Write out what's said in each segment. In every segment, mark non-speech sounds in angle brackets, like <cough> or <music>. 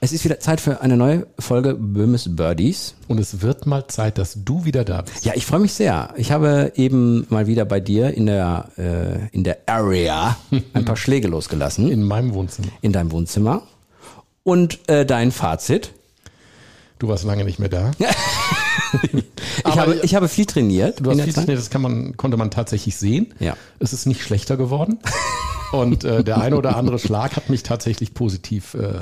es ist wieder Zeit für eine neue Folge Böhmes Birdies. Und es wird mal Zeit, dass du wieder da bist. Ja, ich freue mich sehr. Ich habe eben mal wieder bei dir in der, äh, in der Area <laughs> ein paar Schläge losgelassen. In meinem Wohnzimmer. In deinem Wohnzimmer. Und äh, dein Fazit? Du warst lange nicht mehr da. <laughs> ich, habe, ich habe viel trainiert. Du hast viel trainiert, das kann man, konnte man tatsächlich sehen. Ja. Es ist nicht schlechter geworden. <laughs> Und äh, der eine oder andere Schlag hat mich tatsächlich positiv äh,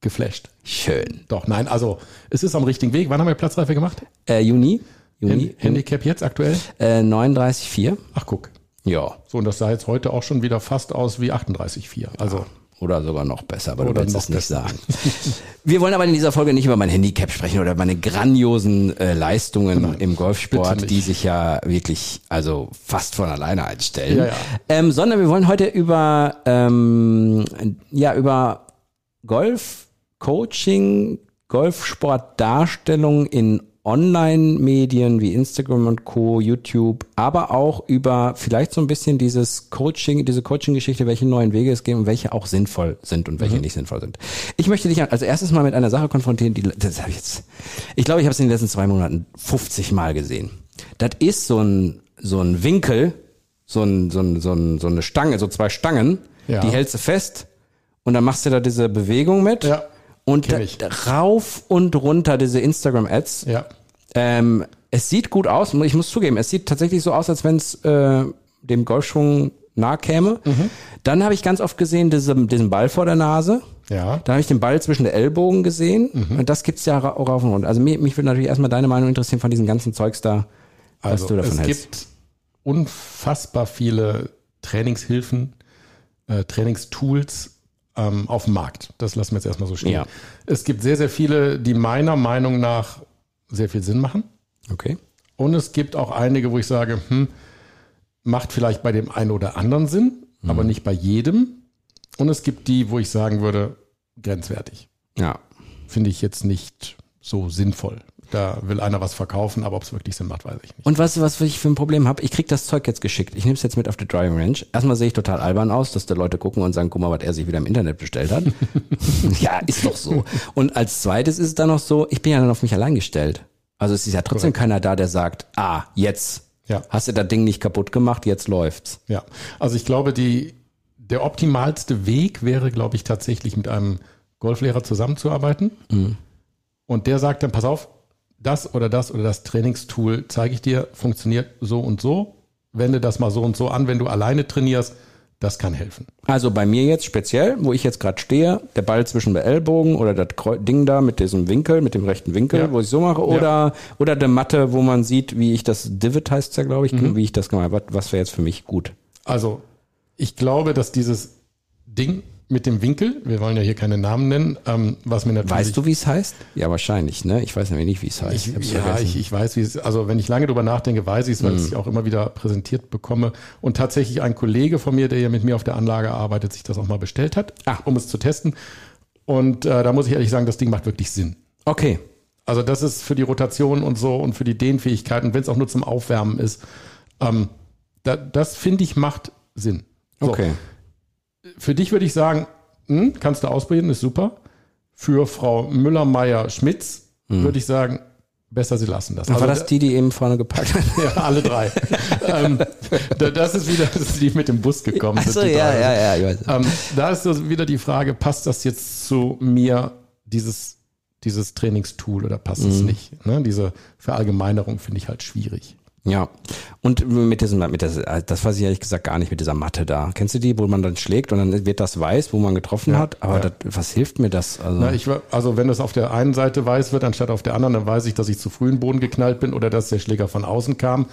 geflasht. Schön. Doch, nein, also es ist am richtigen Weg. Wann haben wir Platzreife gemacht? Äh, Juni. Juni. Handicap jetzt aktuell? Äh, 39,4. Ach guck. Ja. So, und das sah jetzt heute auch schon wieder fast aus wie 38,4. Also. Oder sogar noch besser, aber Oder du willst es nicht besser. sagen. <laughs> Wir wollen aber in dieser Folge nicht über mein Handicap sprechen oder meine grandiosen äh, Leistungen Nein, im Golfsport, die sich ja wirklich also fast von alleine einstellen, Ja, ja. Ähm, sondern wir wollen heute über ähm, ja über Golf Coaching, Golfsportdarstellung in Online-Medien wie Instagram und Co., YouTube, aber auch über vielleicht so ein bisschen dieses Coaching, diese Coaching-Geschichte, welche neuen Wege es gehen und welche auch sinnvoll sind und welche nicht sinnvoll sind. Ich möchte dich als erstes mal mit einer Sache konfrontieren, die, das habe ich jetzt, ich glaube, ich habe es in den letzten zwei Monaten 50 Mal gesehen. Das ist so ein, so ein Winkel, so ein, so ein, so ein, so eine Stange, so zwei Stangen, Ja. die hältst du fest und dann machst du da diese Bewegung mit. Ja, Und da, ich. rauf und runter diese Instagram-Ads. Ja. Ähm, es sieht gut aus. Ich muss zugeben, es sieht tatsächlich so aus, als wenn es äh, dem Golfschwung nahe käme. Mhm. Dann habe ich ganz oft gesehen diese, diesen Ball vor der Nase. Ja. Dann habe ich den Ball zwischen der Ellbogen gesehen. Mhm. Und das gibt's ja ra- rauf und runter. Also mich, mich würde natürlich erstmal deine Meinung interessieren von diesem ganzen Zeugs da, was Also du davon es hältst. gibt unfassbar viele Trainingshilfen, äh, Trainingstools ähm, auf dem Markt. Das lassen wir jetzt erstmal so stehen. Ja. Es gibt sehr, sehr viele, die meiner Meinung nach sehr viel Sinn machen. Okay. Und es gibt auch einige, wo ich sage, hm, macht vielleicht bei dem einen oder anderen Sinn, Mhm. aber nicht bei jedem. Und es gibt die, wo ich sagen würde, grenzwertig. Ja. Finde ich jetzt nicht so sinnvoll. Da will einer was verkaufen, aber ob es wirklich Sinn macht, weiß ich nicht. Und weißt du, was ich für ein Problem habe? Ich krieg das Zeug jetzt geschickt. Ich nehme es jetzt mit auf die Driving Range. Erstmal sehe ich total albern aus, dass da Leute gucken und sagen, guck mal, was er sich wieder im Internet bestellt hat. <laughs> ja, ist doch so. Und als zweites ist es dann noch so, ich bin ja dann auf mich allein gestellt. Also es ist ja trotzdem keiner da, der sagt, ah, jetzt Ja. hast du das Ding nicht kaputt gemacht, jetzt läuft's. Ja, also ich glaube, die, der optimalste Weg wäre, glaube ich, tatsächlich mit einem Golflehrer zusammenzuarbeiten. Und der sagt dann, pass auf, das oder das oder das Trainingstool zeige ich dir, funktioniert so und so. Wende das mal so und so an, wenn du alleine trainierst, das kann helfen. Also bei mir jetzt speziell, wo ich jetzt gerade stehe, der Ball zwischen den Ellbogen oder das Ding da mit diesem Winkel, mit dem rechten Winkel, Ja. wo ich so mache, oder oder der Matte, wo man sieht, wie ich das Divot heißt ja, glaube ich, Mhm. wie ich das gemacht habe. Was wäre jetzt für mich gut? Also, ich glaube, dass dieses Ding mit dem Winkel, wir wollen ja hier keine Namen nennen, ähm, was mir natürlich Weißt du, wie es heißt? Ja, wahrscheinlich, ne? Ich weiß nämlich nicht, wie es heißt. Ich, ja, ich, ich weiß, wie es, also wenn ich lange drüber nachdenke, weiß ich es, weil Mhm. ich es auch immer wieder präsentiert bekomme. Und tatsächlich ein Kollege von mir, der ja mit mir auf der Anlage arbeitet, sich das auch mal bestellt hat, Ah. um es zu testen. Und äh, da muss ich ehrlich sagen, das Ding macht wirklich Sinn. okay. Also das ist für die Rotation und so und für die Dehnfähigkeit und wenn es auch nur zum Aufwärmen ist, ähm, da, das finde ich macht Sinn. So, Okay. Für dich würde ich sagen, hm, kannst du ausprobieren, ist super. Für Frau Müller-Meyer-Schmitz würde ich sagen, besser sie lassen das. War Also das die, die eben vorne gepackt hat? <laughs> ja, alle drei. <laughs> ähm, da- das ist wieder, das ist die mit dem Bus gekommen. Achso, ja, ja, ja, weiß. Ähm, da ist so wieder die Frage, passt das jetzt zu mir, dieses, dieses Trainingstool oder passt Mhm. es nicht? Ne? Diese Verallgemeinerung finde ich halt schwierig. Ja. Und mit diesem, mit der, das weiß ich ehrlich gesagt gar nicht mit dieser Matte da. Kennst du die, wo man dann schlägt und dann wird das weiß, wo man getroffen Ja, hat? Aber ja. das, was hilft mir das? Also, Na, ich, also wenn das auf der einen Seite weiß wird, anstatt auf der anderen, dann weiß ich, dass ich zu früh in den Boden geknallt bin oder dass der Schläger von außen kam.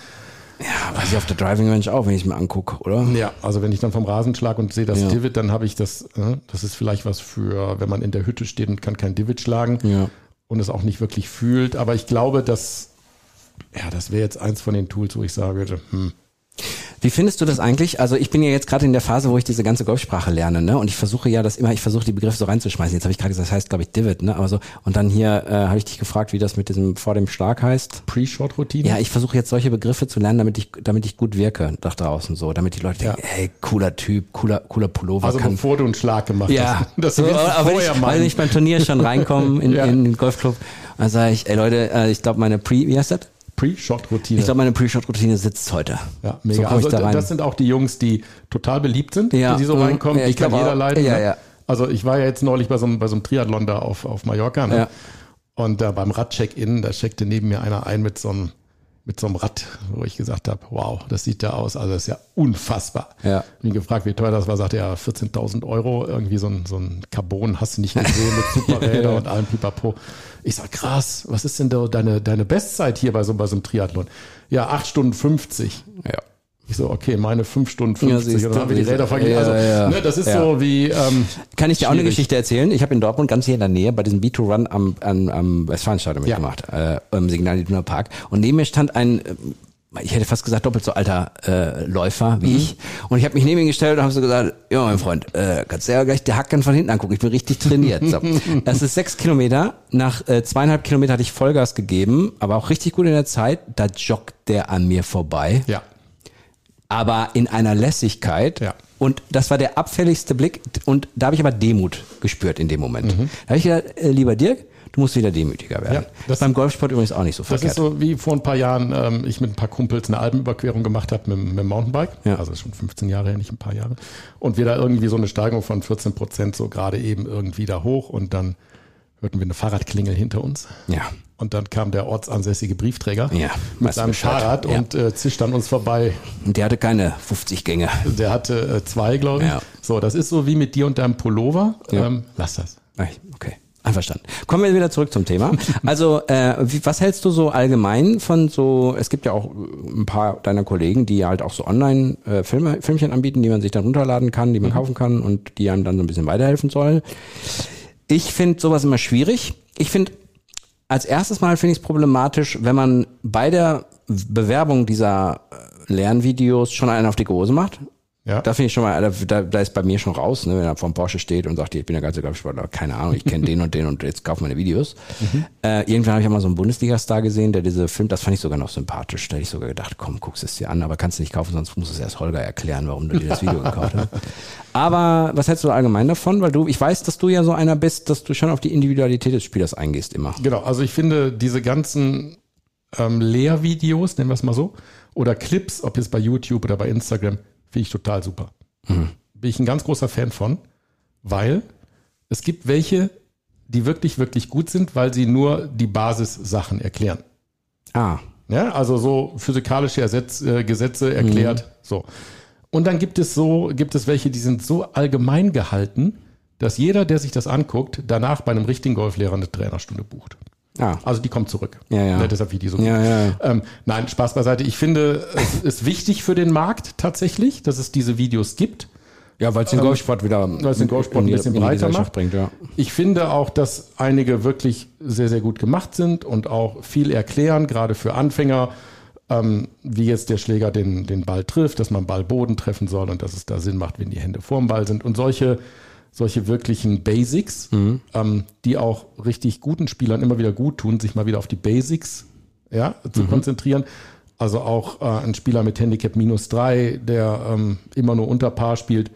Ja, weiß ich auf der Driving Range auch, wenn ich es mir angucke, oder? Ja, also wenn ich dann vom Rasen schlag und sehe das Ja. Divot, dann habe ich das, äh, das ist vielleicht was für, wenn man in der Hütte steht und kann kein Divot schlagen Ja. und es auch nicht wirklich fühlt. Aber ich glaube, dass, ja, das wäre jetzt eins von den Tools, wo ich sage, hm, Wie findest du das eigentlich? Also ich bin ja jetzt gerade in der Phase, wo ich diese ganze Golfsprache lerne, ne? Und ich versuche ja das immer, ich versuche die Begriffe so reinzuschmeißen. Jetzt habe ich gerade gesagt, das heißt, glaube ich, Divot, ne? Aber so, und dann hier äh, habe ich dich gefragt, wie das mit diesem vor dem Schlag heißt. Pre-Shot-Routine. Ja, ich versuche jetzt solche Begriffe zu lernen, damit ich, damit ich gut wirke nach draußen so, damit die Leute denken, hey, cooler Typ, cooler, cooler Pullover. also kann, bevor du einen Schlag gemacht ja, hast. <laughs> Das so, aber vorher ich, mal. wenn ich beim Turnier schon reinkomme in, <laughs> Ja. in den Golfclub, dann sage ich, ey Leute, äh, ich glaube meine Pre, wie heißt das? Pre-Shot-Routine. Ich glaube meine Pre-Shot-Routine sitzt heute. Ja, So mega. ich also da rein. das sind auch die Jungs, die total beliebt sind, Ja. die so Mhm. reinkommen. Ja, die ich kann glaub jeder auch. leiden. Ja, ne? ja. Also ich war ja jetzt neulich bei so einem, bei so einem Triathlon da auf, auf Mallorca. Ne? Ja. Und da beim Radcheck-In, da checkte neben mir einer ein mit so einem, mit so einem Rad, wo ich gesagt habe, wow, das sieht da aus. Also das ist ja unfassbar. Ja. Hab ihn gefragt, wie teuer das war, sagte er, 14.000 Euro, irgendwie so ein, so ein Carbon, hast du nicht gesehen, mit <laughs> Superräder und allem Pipapo. Ich sag, krass, was ist denn da deine, deine Bestzeit hier bei so, bei so einem Triathlon? Ja, 8 Stunden 50. Ja. Ich so, okay, meine 5 Stunden Ja, 50 siehst und du, dann haben wir die. Räder verglichen. Ja, also, ja. Ne, das ist Ja. so wie, ähm, Kann ich dir auch eine Schwierig. Geschichte erzählen? Ich habe in Dortmund ganz hier in der Nähe bei diesem B2-Run am, am, am Westfalenstadion Ja. mitgemacht, äh, im Signal Iduna Park. Und neben mir stand ein, ich hätte fast gesagt, doppelt so alter äh, Läufer wie ich. Und ich habe mich neben ihn gestellt und habe so gesagt, ja, mein Freund, äh, kannst du ja gleich die Hacken von hinten angucken. Ich bin richtig trainiert. So. <laughs> Es ist sechs Kilometer. Nach äh, zweieinhalb Kilometer hatte ich Vollgas gegeben, aber auch richtig gut in der Zeit. Da joggt der an mir vorbei ja, aber in einer Lässigkeit. Ja. Und das war der abfälligste Blick. Und da habe ich aber Demut gespürt in dem Moment. Da habe ich gedacht, äh, lieber Dirk, du musst wieder demütiger werden. Ja, das- Beim Golfsport übrigens auch nicht so das verkehrt. ist so wie vor ein paar Jahren ähm, ich mit ein paar Kumpels eine Alpenüberquerung gemacht habe mit, mit dem Mountainbike. Ja. Also schon 15 Jahre her, nicht ein paar Jahre. Und wir da irgendwie so eine Steigerung von 14 Prozent so gerade eben irgendwie da hoch und dann hörten wir eine Fahrradklingel hinter uns. ja. Und dann kam der ortsansässige Briefträger Ja, mit seinem. Fahrrad Ja. und äh, zischt an uns vorbei. Und der hatte keine 50 Gänge. Der hatte äh, zwei, glaube ich. Ja. So, das ist so wie mit dir und deinem Pullover. Ja. Ähm, lass das. Okay. Einverstanden. Kommen wir wieder zurück zum Thema. <laughs> Also, äh, wie, was hältst du so allgemein von so, es gibt ja auch ein paar deiner Kollegen, die halt auch so online äh, Filme, Filmchen anbieten, die man sich dann runterladen kann, die man kaufen kann und die einem dann so ein bisschen weiterhelfen sollen. Ich finde sowas immer schwierig. Ich finde, als erstes Mal finde ich es problematisch, wenn man bei der Bewerbung dieser äh, Lernvideos schon einen auf die Hose macht. Ja. Da finde ich schon mal, da, da, da ist bei mir schon raus, ne, wenn er vom Porsche steht und sagt, ich bin der ganze Golfsportler, keine Ahnung, ich kenne <laughs> den und den und jetzt kaufen meine Videos. Äh, irgendwann habe ich auch mal so einen Bundesliga-Star gesehen, der diese Film, das fand ich sogar noch sympathisch. Da hätte ich sogar gedacht, komm, guckst es dir an, aber kannst du nicht kaufen, sonst muss es erst Holger erklären, warum du dir das Video gekauft hast. <laughs> Aber was hältst du allgemein davon? Weil du, ich weiß, dass du ja so einer bist, dass du schon auf die Individualität des Spielers eingehst immer. Genau, also ich finde diese ganzen ähm, Lehrvideos, nennen wir es mal so, oder Clips, ob jetzt bei YouTube oder bei Instagram, finde ich total super. Bin ich ein ganz großer Fan von, weil es gibt welche, die wirklich, wirklich gut sind, weil sie nur die Basissachen erklären. Ah, Ja, also so physikalische Ersetz, äh, Gesetze erklärt. So. Und dann gibt es so, gibt es welche, die sind so allgemein gehalten, dass jeder, der sich das anguckt, danach bei einem richtigen Golflehrer eine Trainerstunde bucht. Ah, Also die kommt zurück. Ja, ja. deshalb wie die so. Ja, ja, ja. Ähm, nein, Spaß beiseite. Ich finde, es ist wichtig für den Markt tatsächlich, dass es diese Videos gibt. ja, weil es den Golfsport wieder, weil es den Golfsport ein bisschen breiter macht. bringt, ja. Ich finde auch, dass einige wirklich sehr, sehr gut gemacht sind und auch viel erklären, gerade für Anfänger, ähm, wie jetzt der Schläger den, den Ball trifft, dass man Ball Boden treffen soll und dass es da Sinn macht, wenn die Hände vorm Ball sind und solche, solche wirklichen Basics, ähm, die auch richtig guten Spielern immer wieder gut tun, sich mal wieder auf die Basics ja, zu konzentrieren. Also auch äh, ein Spieler mit Handicap minus drei, der ähm, immer nur unter Paar spielt,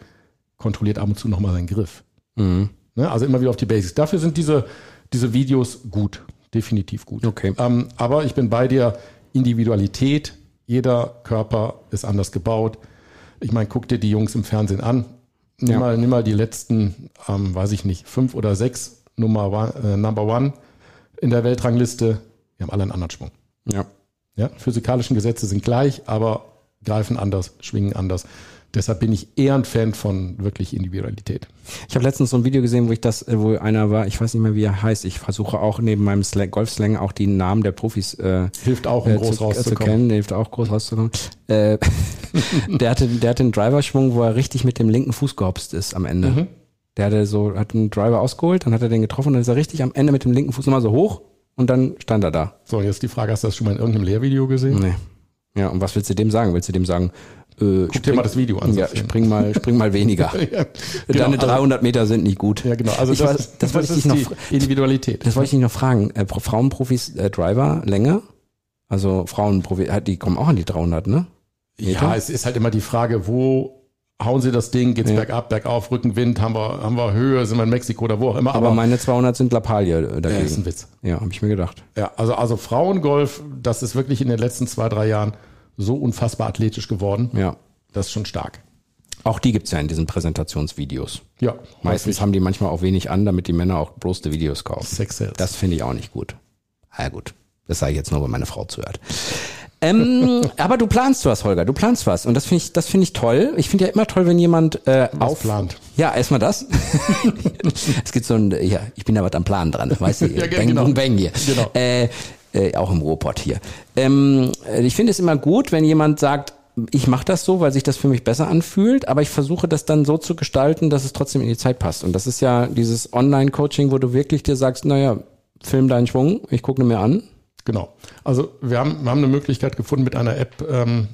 kontrolliert ab und zu nochmal seinen Griff. Ne? Also immer wieder auf die Basics. Dafür sind diese, diese Videos gut, definitiv gut. Okay. Ähm, aber ich bin bei dir, Individualität, jeder Körper ist anders gebaut. Ich meine, guck dir die Jungs im Fernsehen an. Nimm, Ja. mal, nimm mal die letzten, ähm, weiß ich nicht, fünf oder sechs Nummer one, äh, Number One in der Weltrangliste. Die haben alle einen anderen Schwung. Ja. Ja, physikalischen Gesetze sind gleich, aber greifen anders, schwingen anders. Deshalb bin ich eher ein Fan von wirklich Individualität. Ich habe letztens so ein Video gesehen, wo ich das, äh, wo einer war, ich weiß nicht mehr, wie er heißt. Ich versuche auch neben meinem Slang, Golfslang auch die Namen der Profis äh, Hilft auch, um äh, groß zu, rauszukommen. zu kennen. Hilft auch groß rauszukommen. Äh, <laughs> der hatte, der hatte einen Driverschwung, wo er richtig mit dem linken Fuß gehopst ist am Ende. Mhm. Der hatte so, hat einen Driver ausgeholt, dann hat er den getroffen und dann ist er richtig am Ende mit dem linken Fuß nochmal so hoch und dann stand er da. So, jetzt die Frage, hast du das schon mal in irgendeinem Lehrvideo gesehen? Nee. Ja, und was willst du dem sagen? Willst du dem sagen, äh, Guck dir mal das Video an. ja, spring mal, spring mal weniger. <laughs> ja, Deine genau, 300 Meter sind nicht gut. Also, ja, genau. Also Ich das, weiß- ist, das wollte ich dich noch Individualität. Das wollte ich dich noch fragen. Äh, Pro- Frauenprofis äh, Driver Länge? Also Frauenprofis, äh, die kommen auch an die 300, ne? Ja, es ist halt immer die Frage, wo hauen sie das Ding, geht's Ja. bergab, bergauf, Rückenwind, haben wir, haben wir Höhe, sind wir in Mexiko oder wo auch immer. Aber, Aber, meine 200 sind Lappalie äh, ja, ist ein dagegen. Witz. Ja, habe ich mir gedacht. Ja, also, also Frauengolf, das ist wirklich in den letzten zwei, drei Jahren so unfassbar athletisch geworden. Ja. Das ist schon stark. Auch die gibt's ja in diesen Präsentationsvideos. Ja, Meistens haben die manchmal auch wenig an, damit die Männer auch bloß die Videos kaufen. Sex Sales. Das finde ich auch nicht gut. Ah, gut. Das sage ich jetzt nur, wenn meine Frau zuhört. <laughs> Ähm, aber du planst was, Holger. Du planst was. Und das finde ich, das finde ich toll. Ich finde ja immer toll, wenn jemand äh, Was auf, plant. Ja, erstmal das. <laughs> es gibt so ein, ja, ich bin da was am Plan dran, weißt du, <laughs> Ja, bang, genau. bang hier. Genau. Äh, äh, auch im Ruhrpott hier. Ähm, äh, ich finde es immer gut, wenn jemand sagt, ich mache das so, weil sich das für mich besser anfühlt, aber ich versuche das dann so zu gestalten, dass es trotzdem in die Zeit passt. Und das ist ja dieses Online-Coaching, wo du wirklich dir sagst, naja, film deinen Schwung, ich gucke mir an. Genau. Also wir haben, wir haben eine Möglichkeit gefunden, mit einer App ähm,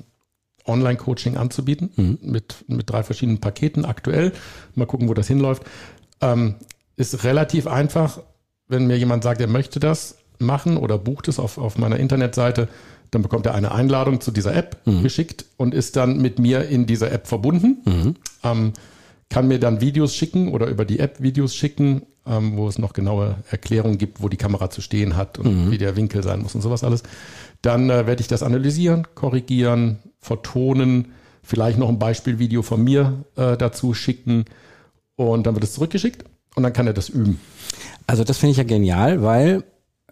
Online-Coaching anzubieten, mit, mit drei verschiedenen Paketen aktuell. Mal gucken, wo das hinläuft. Ähm, ist relativ einfach, wenn mir jemand sagt, er möchte das machen oder bucht es auf, auf meiner Internetseite, dann bekommt er eine Einladung zu dieser App geschickt und ist dann mit mir in dieser App verbunden. Ähm, kann mir dann Videos schicken oder über die App Videos schicken, ähm, wo es noch genaue Erklärungen gibt, wo die Kamera zu stehen hat und wie der Winkel sein muss und sowas alles. Dann äh, werde ich das analysieren, korrigieren, vertonen, vielleicht noch ein Beispielvideo von mir äh, dazu schicken und dann wird es zurückgeschickt und dann kann er das üben. Also das finde ich ja genial, weil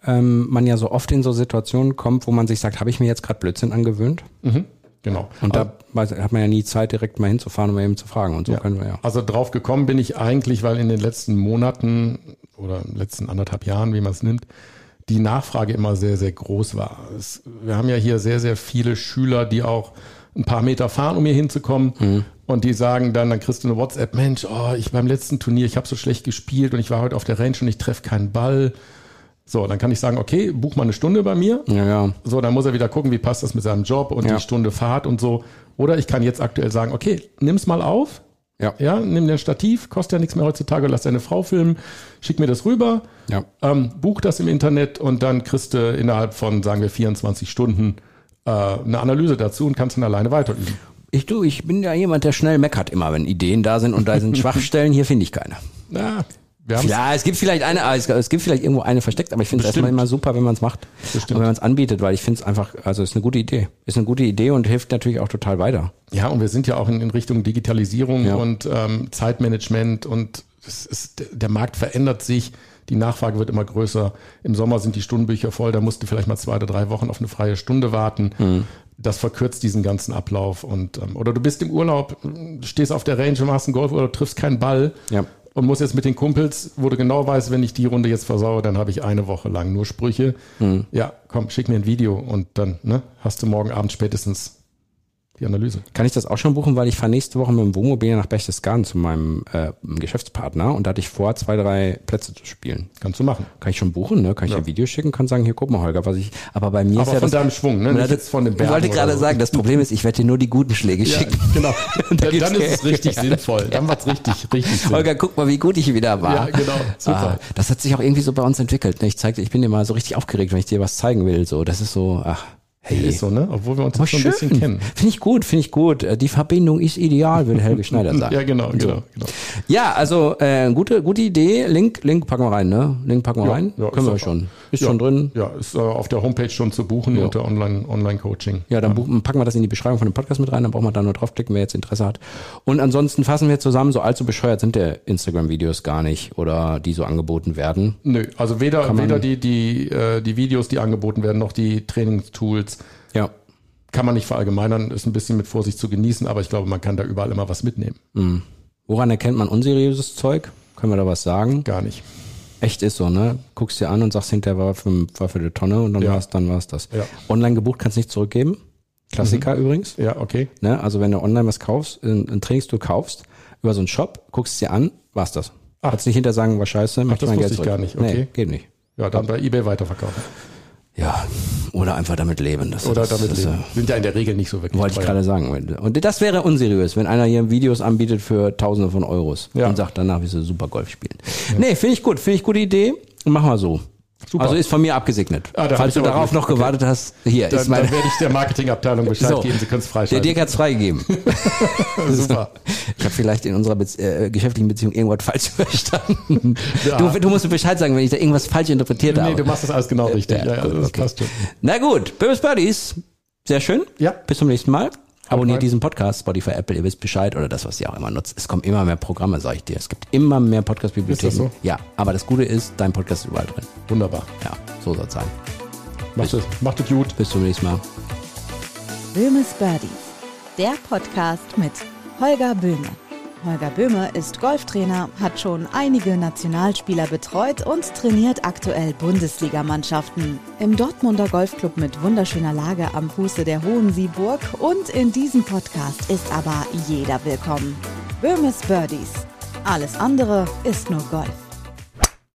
ähm, man ja so oft in so Situationen kommt, wo man sich sagt, habe ich mir jetzt gerade Blödsinn angewöhnt? Genau. Und da weiß- hat man ja nie Zeit, direkt mal hinzufahren und mal eben zu fragen. Und so können wir ja. Also drauf gekommen bin ich eigentlich, weil in den letzten Monaten oder in den letzten anderthalb Jahren, wie man es nimmt, die Nachfrage immer sehr, sehr groß war. Es, wir haben ja hier sehr, sehr viele Schüler, die auch ein paar Meter fahren, um hier hinzukommen. Und die sagen dann, dann kriegst du eine WhatsApp, Mensch, oh, ich beim letzten Turnier, ich habe so schlecht gespielt und ich war heute auf der Range und ich treffe keinen Ball. So, dann kann ich sagen, okay, buch mal eine Stunde bei mir. Ja, ja. So, dann muss er wieder gucken, wie passt das mit seinem Job und Ja. die Stunde Fahrt und so. Oder ich kann jetzt aktuell sagen, okay, nimm's mal auf. Ja. Ja, nimm dir ein Stativ, kostet ja nichts mehr heutzutage, lass deine Frau filmen, schick mir das rüber, Ja. ähm, buch das im Internet und dann kriegst du innerhalb von, sagen wir, 24 Stunden äh, eine Analyse dazu und kannst dann alleine weiterüben. Ich du, ich bin ja jemand, der schnell meckert immer, wenn Ideen da sind und da sind <laughs> Schwachstellen. Hier finde ich keine. Ja, Ja, es gibt vielleicht eine, ah, es es gibt vielleicht irgendwo eine versteckt, aber ich finde es erstmal immer super, wenn man es macht. Wenn man es anbietet, weil ich finde es einfach, also es ist eine gute Idee. Ist eine gute Idee und hilft natürlich auch total weiter. Ja, und wir sind ja auch in, in Richtung Digitalisierung Ja. und ähm, Zeitmanagement und ist, der Markt verändert sich, die Nachfrage wird immer größer. Im Sommer sind die Stundenbücher voll, da musst du vielleicht mal zwei oder drei Wochen auf eine freie Stunde warten. Mhm. Das verkürzt diesen ganzen Ablauf und ähm, oder du bist im Urlaub, stehst auf der Range und machst einen Golf oder triffst keinen Ball Ja. Und musst jetzt mit den Kumpels, wo du genau weißt, wenn ich die Runde jetzt versaue, dann habe ich eine Woche lang nur Sprüche. Mhm. Ja, komm, schick mir ein Video und dann ne, hast du morgen Abend spätestens die Analyse. Kann ich das auch schon buchen, weil ich fahre nächste Woche mit dem Wohnmobil nach Berchtesgaden zu meinem äh, Geschäftspartner und da hatte ich vor, zwei, drei Plätze zu spielen. Kannst du machen. Kann ich schon buchen, ne? Kann ich Ja. ein Video schicken, kann sagen, hier guck mal, Holger, was ich. Aber bei mir Aber ist ja von das, deinem Schwung, ne? Nicht jetzt von Ich Bergen wollte oder gerade so. sagen, das Problem ist, ich werde dir nur die guten Schläge Ja, schicken. genau. <laughs> dann, gibt's dann ist es richtig sinnvoll. <laughs> Dann macht's richtig, richtig Sinn. Holger, guck mal, wie gut ich wieder war. Ja, genau. Ah, Super. das hat sich auch irgendwie so bei uns entwickelt. ne? Ich zeig, dir- ich bin immer so richtig aufgeregt, wenn ich dir was zeigen will. So, das ist so, ach, hey. Ist so, ne? Obwohl wir uns jetzt schon ein bisschen kennen. Finde ich gut, finde ich gut. Äh, Die Verbindung ist ideal, würde Helge <laughs> Schneider sagen. Ja, genau, genau, genau. Ja, also äh, gute, gute Idee. Link, Link packen wir rein, ne? Link packen wir Ja, rein. ja, Können wir doch- schon. Ist ja, schon drin. Ja, ist äh, auf der Homepage schon zu buchen unter Online, Online-Coaching. Ja, dann buchen, packen wir das in die Beschreibung von dem Podcast mit rein, dann braucht man da nur draufklicken, wer jetzt Interesse hat. Und ansonsten fassen wir zusammen, so allzu bescheuert sind der Instagram-Videos gar nicht oder die so angeboten werden. Nö, also weder, weder die, die, äh, die Videos, die angeboten werden, noch die Trainingstools. Ja. kann man nicht verallgemeinern, ist ein bisschen mit Vorsicht zu genießen, aber ich glaube, man kann da überall immer was mitnehmen. Mhm. Woran erkennt man unseriöses Zeug? Können wir da was sagen? Gar nicht. Echt ist so, ne? Guckst dir an und sagst hinterher war für, war für die Tonne und dann Ja. war's, dann war's das. Ja. Online gebucht kannst nicht zurückgeben. Klassiker übrigens. Ja, okay. Ne? Also wenn du online was kaufst, ein, ein Trainingstool kaufst, über so einen Shop, guckst es dir an, war's das. Ach. Kannst nicht hinter sagen, war scheiße, das mein Geld ich zurück. gar nicht, Nee, okay. geht nicht. Ja, dann bei eBay weiterverkaufen. Ja, oder einfach damit leben. Das, Oder das, damit das, leben. Sind ja in der Regel nicht so wirklich Wollte ich teuer. gerade sagen. Und das wäre unseriös, wenn einer hier Videos anbietet für Tausende von Euros Ja. und sagt danach, wie sie super Golf spielen. Nee, finde ich gut, finde ich gute Idee. Machen wir so. Super. Also ist von mir abgesegnet. Ah, Falls du darauf noch gewartet hast, hier Dann, ist meine. dann werde ich der Marketingabteilung Bescheid So. geben, sie können es Der freischalten. Dirk hat's freigegeben. <laughs> Super. Ich habe vielleicht in unserer Bez äh, geschäftlichen Beziehung irgendwas falsch <laughs> verstanden. Ja. Du, du musst mir Bescheid sagen, wenn ich da irgendwas falsch interpretiert Nee, habe. du machst das alles genau richtig. ja, Ja, ja, gut, das okay. passt schon. Na gut, Böbis Buddies. Sehr schön. Ja. Bis zum nächsten Mal. Abonniert diesen Podcast, Spotify, Apple, ihr wisst Bescheid oder das, was ihr auch immer nutzt. Es kommen immer mehr Programme, sage ich dir. Es gibt immer mehr Podcast-Bibliotheken. Ist das so? Ja, aber das Gute ist, dein Podcast ist überall drin. Wunderbar. Ja, so soll es sein. Macht es, macht es gut. Bis zum nächsten Mal. Böhmes Birdies, der Podcast mit Holger Böhme. Holger Böhme ist Golftrainer, hat schon einige Nationalspieler betreut und trainiert aktuell Bundesligamannschaften. Im Dortmunder Golfclub mit wunderschöner Lage am Fuße der Hohen Sieburg und in diesem Podcast ist aber jeder willkommen. Böhmes Birdies. Alles andere ist nur Golf.